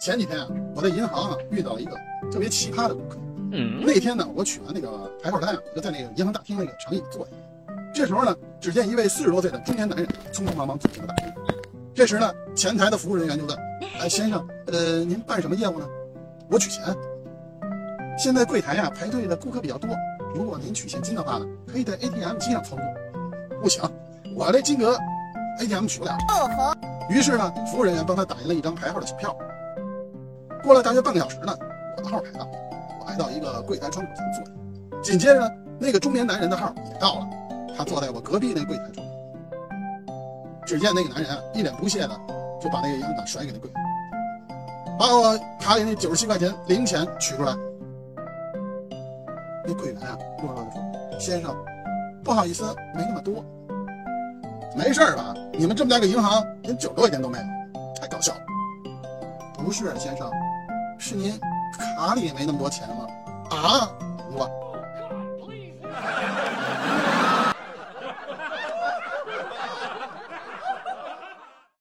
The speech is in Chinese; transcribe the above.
前几天啊，我在银行啊遇到了一个特别奇葩的顾客。那天呢，我取完那个排号单啊，我就在那个银行大厅那个长椅坐下。这时候呢，只见一位四十多岁的中年男人匆匆忙忙走进了大厅。这时呢，前台的服务人员就问：“哎，先生，呃，您办什么业务呢？”我取钱。现在柜台呀排队的顾客比较多，如果您取现金的话呢，可以在 ATM 机上操作。不行，我这金额 ATM 取不了。于是呢，服务人员帮他打印了一张排号的小票。过了大约半个小时呢，我的号排到，我来到一个柜台窗口前坐下。紧接着，那个中年男人的号也到了，他坐在我隔壁那柜台中。只见那个男人，一脸不屑的就把那个银行卡甩给那柜员，把我卡里那九十七块钱零钱取出来。那柜员啊，弱弱的说：“先生，不好意思，没那么多。没事吧？你们这么大个银行，连九十块钱都没有，太搞笑了。”不是，先生，是您卡里没那么多钱了啊。我